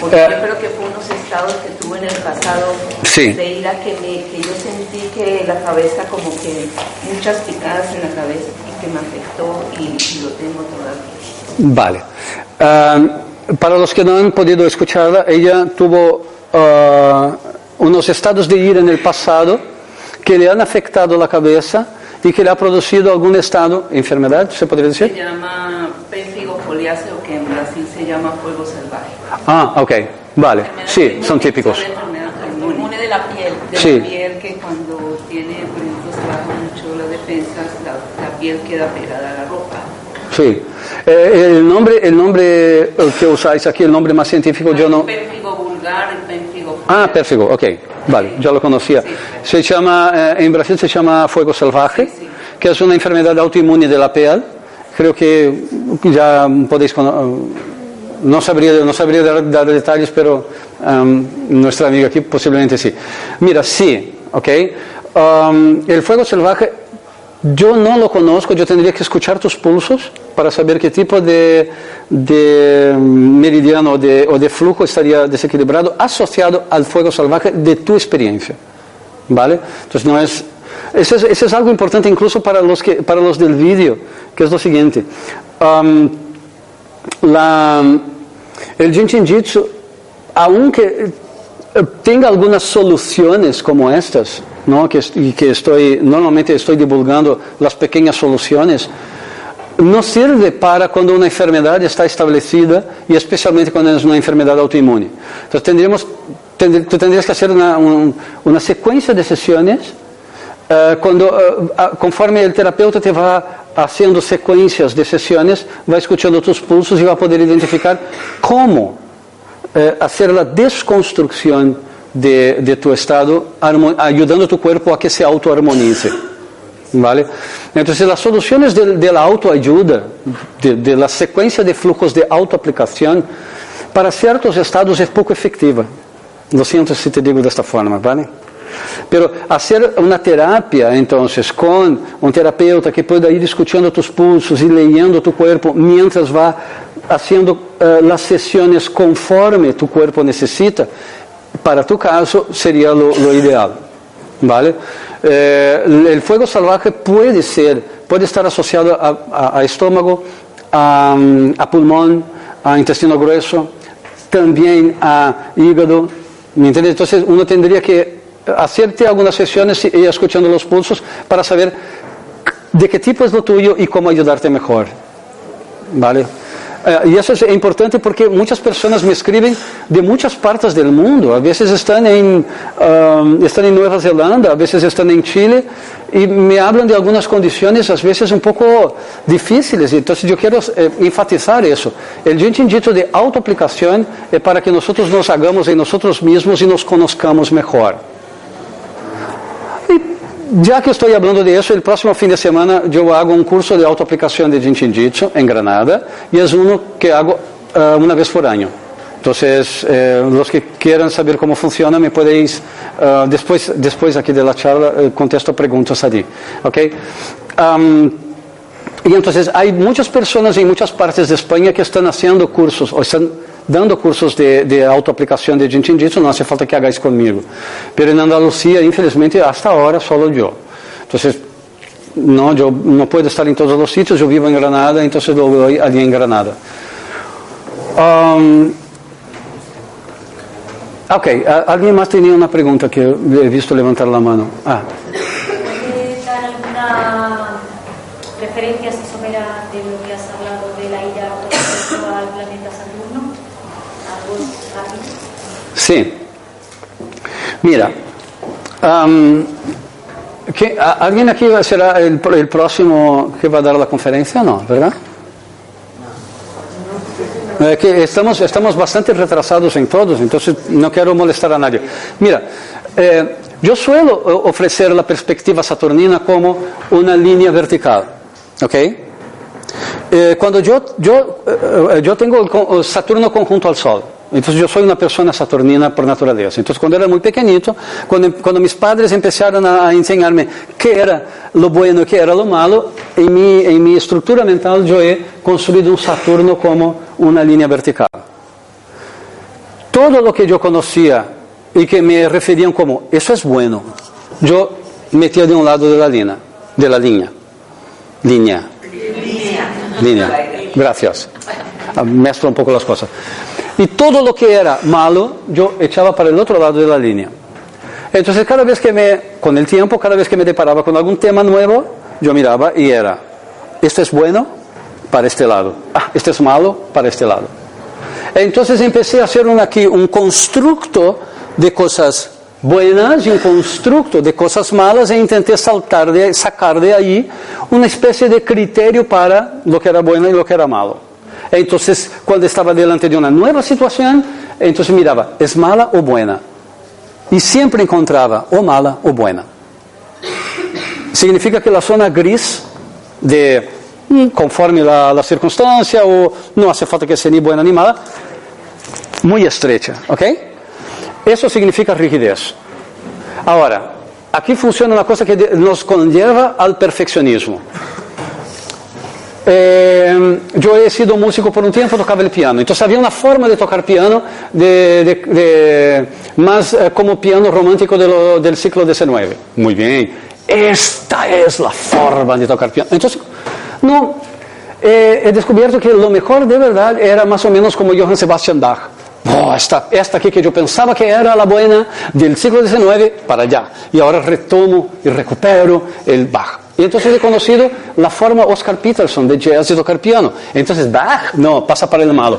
Porque Eh. yo creo que fue unos estados que tuve en el pasado Sí. de ira que, me, que yo sentí que la cabeza como que muchas picadas en la cabeza y que me afectó y, y lo tengo todavía. Vale. Ah, para los que no han podido escucharla, ella tuvo ah, unos estados de ira en el pasado que le han afectado la cabeza y que le ha producido algún estado, enfermedad, se podría Se decir. llama pérfigo foliáceo que en Brasil se llama fuego salvaje. Ah, ok, vale. Sí, son típicos. Inmune de la piel, de Sí. la piel que cuando tiene, por ejemplo, se baja mucho las defensas, la, la piel queda pegada a la ropa. Sí. Eh, el nombre, el nombre eh, que usáis aquí, el nombre más científico, yo no. Pérfigo vulgar, pérfigo Ah, pérfigo, ok, vale, yo lo conocía. Se llama, eh, en Brasil se llama fuego salvaje, que es una enfermedad autoinmune de la piel. Creo que ya podéis cono- no sabría, no sabría dar, dar detalles, pero um, nuestra amiga aquí posiblemente sí. Mira, sí, ok. Um, el fuego salvaje, yo no lo conozco, yo tendría que escuchar tus pulsos para saber qué tipo de, de meridiano o de, o de flujo estaría desequilibrado asociado al fuego salvaje de tu experiencia. ¿Vale? Entonces no es... Eso es, eso es algo importante incluso para los, que, para los del vídeo, que es lo siguiente. El Jinshin Jitsu, aunque eh, tenga algunas soluciones como estas, ¿no? que, y que estoy, normalmente estoy divulgando las pequeñas soluciones, no sirve para cuando una enfermedad está establecida y especialmente cuando es una enfermedad autoinmune. Entonces tendríamos, tendr- tú tendrías que hacer una, un- una secuencia de sesiones eh, cuando, a- conforme el terapeuta te va haciendo secuencias de sesiones, va escuchando tus pulsos y va a poder identificar cómo eh, hacer la desconstrucción de, de tu estado, armo- ayudando a tu cuerpo a que se autoarmonice. ¿Vale? Entonces, las soluciones de, de la autoayuda, de, de la secuencia de flujos de autoaplicación, para ciertos estados es poco efectiva. Lo siento si te digo de esta forma, ¿vale? Pero hacer una terapia, entonces, con un terapeuta que pueda ir escuchando tus pulsos y leyendo tu cuerpo mientras va haciendo eh, las sesiones conforme tu cuerpo necesita, para tu caso sería lo, ideal. ¿Vale? Eh, el fuego salvaje puede ser, puede estar asociado a, estómago, a, pulmón, a intestino grueso, también a hígado. ¿Me entiendes? Entonces uno tendría que hacerte algunas sesiones y escuchando los pulsos para saber de qué tipo es lo tuyo y cómo ayudarte mejor. ¿Vale? Eh, y eso es importante porque muchas personas me escriben de muchas partes del mundo. A veces están en, um, están en Nueva Zelanda, a veces están en Chile y me hablan de algunas condiciones, a veces un poco difíciles. Entonces yo quiero eh, enfatizar eso. El Jinshin Jitsu de autoaplicación es para que nosotros nos hagamos en nosotros mismos y nos conozcamos mejor. Ya que estoy hablando de el próximo fin de semana yo hago un curso de autoaplicación de Jinshin Jitsu en Granada y es uno que hago eh, una vez por año. Entonces, eh, los que quieran saber cómo funciona, me podéis, eh, después, después aquí charla, eh, contesto preguntas allí. ¿ok? Am, y entonces hay muchas personas en muchas partes de España que están haciendo cursos o están dando cursos de, de autoaplicación de Jinshin Jitsu, no hace falta que hagáis conmigo. Pero en Andalucía, infelizmente, hasta ahora solo yo. Entonces, no, yo no puedo estar en todos los sitios, yo vivo en Granada, entonces lo doy allí en Granada. Um, ok, ¿a- ¿alguien más tenía una pregunta que he visto levantar la mano? Ah, ¿Puede dar alguna referencia si somera de lo que has hablado de la ira al planeta Saturno? Sí. Mira, am, ¿qué- a- ¿alguien aquí será el, el próximo que va a dar la conferencia? No, ¿verdad? Eh, que estamos, estamos bastante retrasados en todos, entonces no quiero molestar a nadie. Mira, eh, yo suelo o- ofrecer la perspectiva saturnina como una línea vertical, ¿ok? Eh, cuando yo, yo, eh, eh, yo tengo Saturno conjunto al Sol, entonces yo soy una persona saturnina por naturaleza. Entonces cuando era muy pequeñito, cuando, cuando mis padres empezaron a, a enseñarme qué era lo bueno y qué era lo malo, en mi, en mi estructura mental yo he construido un Saturno como una línea vertical. Todo lo que yo conocía y que me referían como eso es bueno, yo metía de un lado de la línea, de la línea, línea. Línea. Gracias. Ah, Mezclo un poco las cosas. Y todo lo que era malo, yo echaba para el otro lado de la línea. Entonces, cada vez que me, con el tiempo, cada vez que me deparaba con algún tema nuevo, yo miraba y era, este es bueno para este lado, ah, este es malo para este lado. Entonces empecé a hacer un, aquí un constructo de cosas buenas y un constructo de cosas malas e intenté saltar de, sacar de ahí una especie de criterio para lo que era bueno y lo que era malo. Entonces, cuando estaba delante de una nueva situación, entonces miraba, ¿es mala o buena? Y siempre encontraba o mala o buena. Significa que la zona gris de mm, conforme la, circunstancia o no hace falta que sea ni buena ni mala, muy estrecha, ¿ok? Eso significa rigidez. Ahora, aquí funciona una cosa que nos conlleva al perfeccionismo. Eh, yo he sido músico por un tiempo, tocaba el piano. Entonces había una forma de tocar piano más eh, como piano romántico del siglo XIX. Muy bien, esta es la forma de tocar piano. Entonces, no, eh, he descubierto que lo mejor de verdad era más o menos como Johann Sebastian Bach. Esta, esta aquí que yo pensaba que era la buena del siglo XIX para allá. Y ahora retomo y recupero el Bach. Y entonces he conocido la forma Oscar Peterson de jazz de tocar piano. Entonces, Bach, no, pasa para el malo.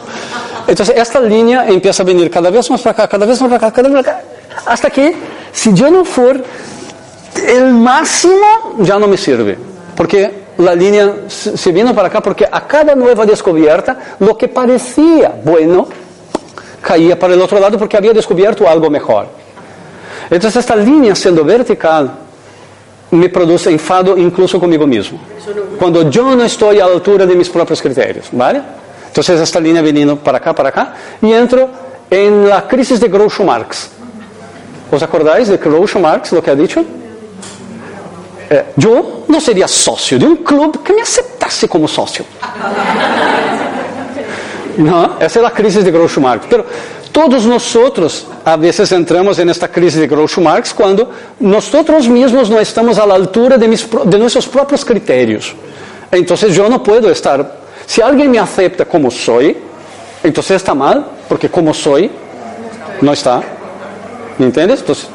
Entonces, esta línea empieza a venir cada vez más para acá, cada vez más para acá, cada vez más para acá. Hasta que, si yo no fuera el máximo, ya no me sirve. Porque la línea se vino para acá porque a cada nueva descubierta, lo que parecía bueno, caía para el otro lado porque había descubierto algo mejor. Entonces, esta línea siendo vertical, me produz enfado incluso comigo mesmo. Quando eu não estou à altura de meus próprios critérios, ¿vale? Entonces esta linha vindo para cá, para cá, e entro em la crise de Groucho Marx. ¿Os acordáis de Groucho Marx, O que ha dicho? Eh, eu não seria sócio de um clube que me aceitasse como sócio. Não, essa é a crise de Groucho Marx. Pero todos nosotros a veces entramos en esta crisis de Groucho Marx cuando nosotros mismos no estamos a la altura de, nuestros propios criterios. Entonces yo no puedo estar, si alguien me acepta como soy, entonces está mal, porque como soy, no está. ¿Me entiendes? Entonces,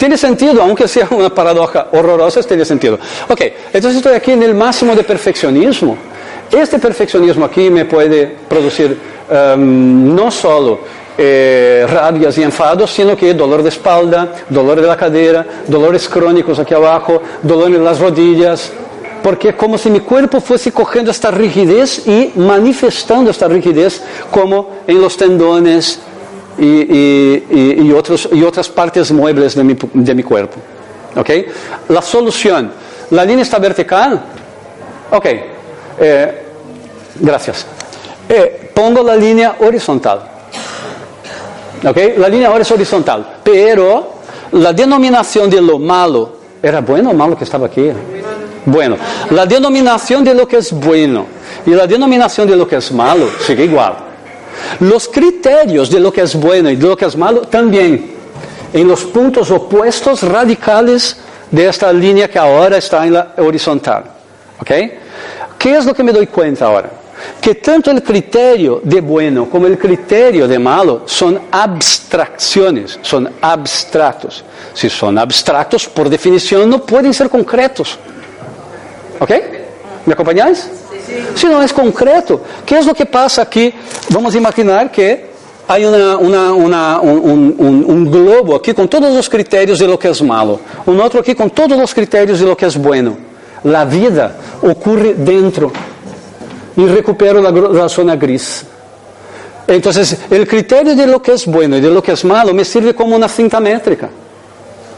tiene sentido, aunque sea una paradoja horrorosa, tiene sentido. Ok, entonces estoy aquí en el máximo de perfeccionismo. Este perfeccionismo aquí me puede producir um, no solo eh, rabias y enfados, sino que dolor de espalda, dolor de la cadera, dolores crónicos aquí abajo, dolor en las rodillas, porque como si mi cuerpo fuese cogiendo esta rigidez y manifestando esta rigidez como en los tendones y, otros, y otras partes muebles de mi, de mi cuerpo. ¿Okay? La solución, la línea está vertical. Ok, eh, gracias. Eh, pongo la línea horizontal. ¿Okay? La línea ahora es horizontal, pero la denominación de lo malo, ¿era bueno o malo que estaba aquí? Bueno, la denominación de lo que es bueno y la denominación de lo que es malo sigue igual. Los criterios de lo que es bueno y de lo que es malo también, en los puntos opuestos radicales de esta línea que ahora está en la horizontal. ¿Ok? ¿Qué es lo que me doy cuenta ahora? que tanto o critério de bueno como o critério de malo são abstrações, são abstratos. Se são abstratos, por definição, não podem ser concretos. ¿Ok? ¿Me acompanháis? Se não é concreto, que é o que passa aqui? Vamos imaginar que há uma, uma, uma, um, um, um, globo aqui com todos os critérios de lo que é malo, um outro aqui com todos os critérios de lo que é bueno. A vida ocorre dentro y recupero la, la, zona gris. Entonces, el criterio de lo que es bueno y de lo que es malo me sirve como una cinta métrica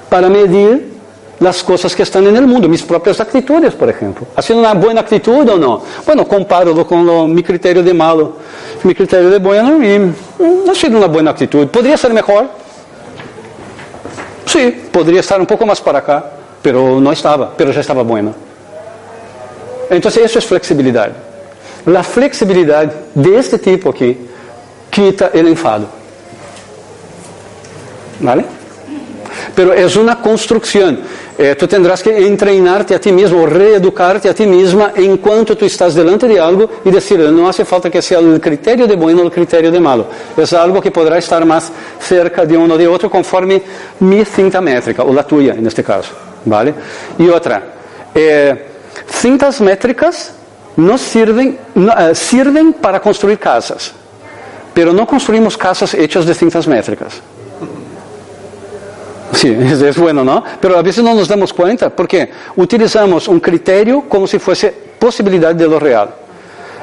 para medir las cosas que están en el mundo, mis propias actitudes, por ejemplo. ¿Haciendo una buena actitud o no? Bueno, comparo con lo, mi criterio de malo, mi criterio de bueno y mm, ha sido una buena actitud. ¿Podría ser mejor? Sí, podría estar un poco más para acá, pero no estaba, pero ya estaba buena. Entonces, eso es flexibilidad. La flexibilidad de este tipo aquí quita el enfado. ¿Vale? Pero es una construcción. Eh, tú tendrás que entrenarte a ti mismo, reeducarte a ti misma en cuanto tú estás delante de algo y decir, no hace falta que sea el criterio de bueno o el criterio de malo. Es algo que podrá estar más cerca de uno de otro conforme mi cinta métrica, o la tuya en este caso. ¿Vale? Y otra, eh, cintas métricas no sirven, uh, sirven para construir casas, pero no construimos casas hechas de cintas métricas. Sí, es, bueno, ¿no? Pero a veces no nos damos cuenta porque utilizamos un criterio como si fuese posibilidad de lo real.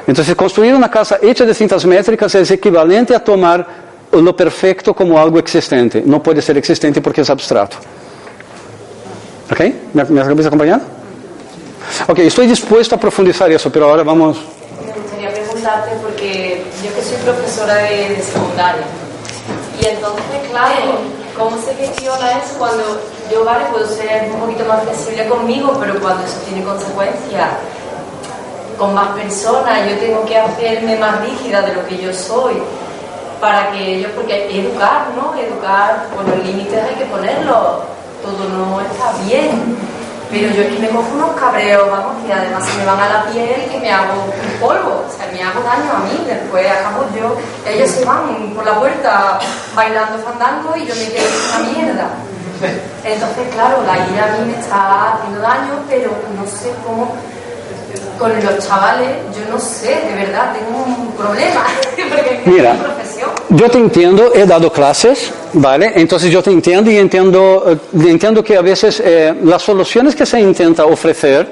Entonces, construir una casa hecha de cintas métricas es equivalente a tomar lo perfecto como algo existente. No puede ser existente porque es abstracto. ¿Ok? ¿Me, me acabas acompañando? Ok, estoy dispuesto a profundizar eso, pero ahora vamos... Me gustaría preguntarte porque yo que soy profesora de, de secundaria y entonces, claro, ¿cómo se gestiona eso cuando yo, vale, puedo ser un poquito más flexible conmigo, pero cuando eso tiene consecuencias con más personas, yo tengo que hacerme más rígida de lo que yo soy para que ellos, porque educar, ¿no? Educar, bueno, límites hay que ponerlos, todo no está bien, pero yo aquí me cojo unos cabreos, vamos, que además se me van a la piel y que me hago un polvo, o sea, me hago daño a mí, después acabo yo, ellos se van por la puerta bailando fandango y yo me quedo una mierda. Entonces, claro, la ira a mí me está haciendo daño, pero no sé cómo con los chavales, yo no sé, de verdad, tengo un problema. Porque Mira, es mi profesión. yo te entiendo, he dado clases, ¿vale? Entonces yo te entiendo y entiendo, eh, entiendo que a veces eh, las soluciones que se intenta ofrecer,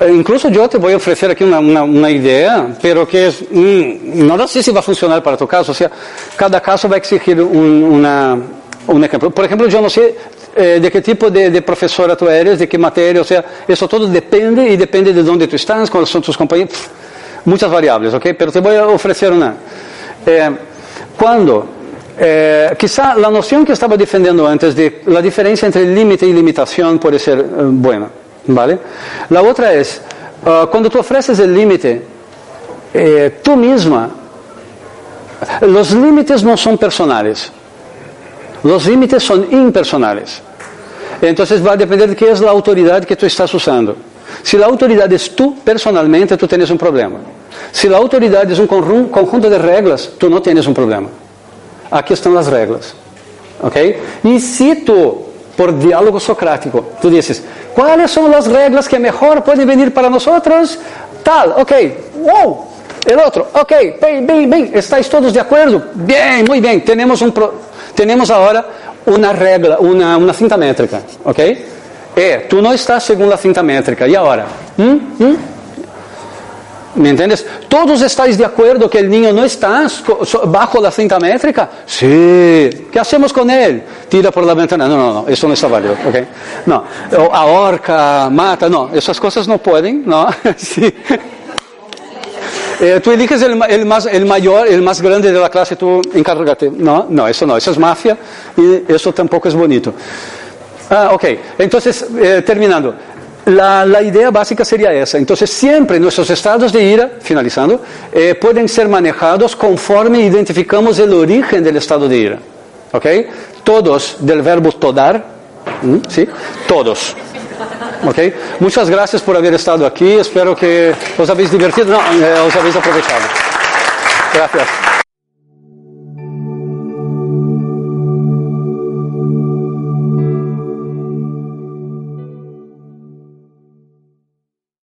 eh, incluso yo te voy a ofrecer aquí una, una, una idea, pero que es, mm, no sé si va a funcionar para tu caso, o sea, cada caso va a exigir un, una, un ejemplo. Por ejemplo, yo no sé eh, de qué tipo de, de, profesora tú eres, de qué materia, o sea, eso todo depende y depende de dónde tú estás, cuáles son tus compañeros, muchas variables, ¿ok? Pero te voy a ofrecer una. Eh, cuando, eh, quizá la noción que estaba defendiendo antes de la diferencia entre límite y limitación puede ser buena, ¿vale? La otra es, uh, cuando tú ofreces el límite, tú misma, los límites no son personales. Los límites son impersonales. Entonces va a depender de qué es la autoridad que tú estás usando. Si la autoridad es tú personalmente, tú tienes un problema. Si la autoridad es un conjunto de reglas, tú no tienes un problema. Aquí están las reglas. ¿Ok? Y si tú, por diálogo socrático, tú dices, ¿cuáles son las reglas que mejor pueden venir para nosotros? Tal, ok, wow, el otro, ok, bien, bien, bien, ¿estáis todos de acuerdo? Bien, muy bien, tenemos un pro tenemos ahora una regla, una, una cinta métrica, ¿ok? Eh, tú no estás según la cinta métrica, ¿y ahora? ¿Mm? ¿Mm? ¿Me entiendes? ¿Todos estáis de acuerdo que el niño no está bajo la cinta métrica? Sí. ¿Qué hacemos con él? Tira por la ventana. No, no, no, eso no está válido. ¿ok? No. O mata, no. Esas cosas no pueden, ¿no? sí. Eh, tú eliges el, más, el mayor, el más grande de la clase, tú encárgate. No, no, eso no, eso es mafia y eso tampoco es bonito. Ah, ok, entonces, eh, terminando. La, la, idea básica sería esa. Entonces, siempre nuestros estados de ira, finalizando, eh, pueden ser manejados conforme identificamos el origen del estado de ira. ¿Ok? Todos del verbo todar, ¿sí? Todos. ¿Okay? Muchas gracias por haber estado aquí. Espero que os habéis divertido. No, eh, os habéis aprovechado. Gracias.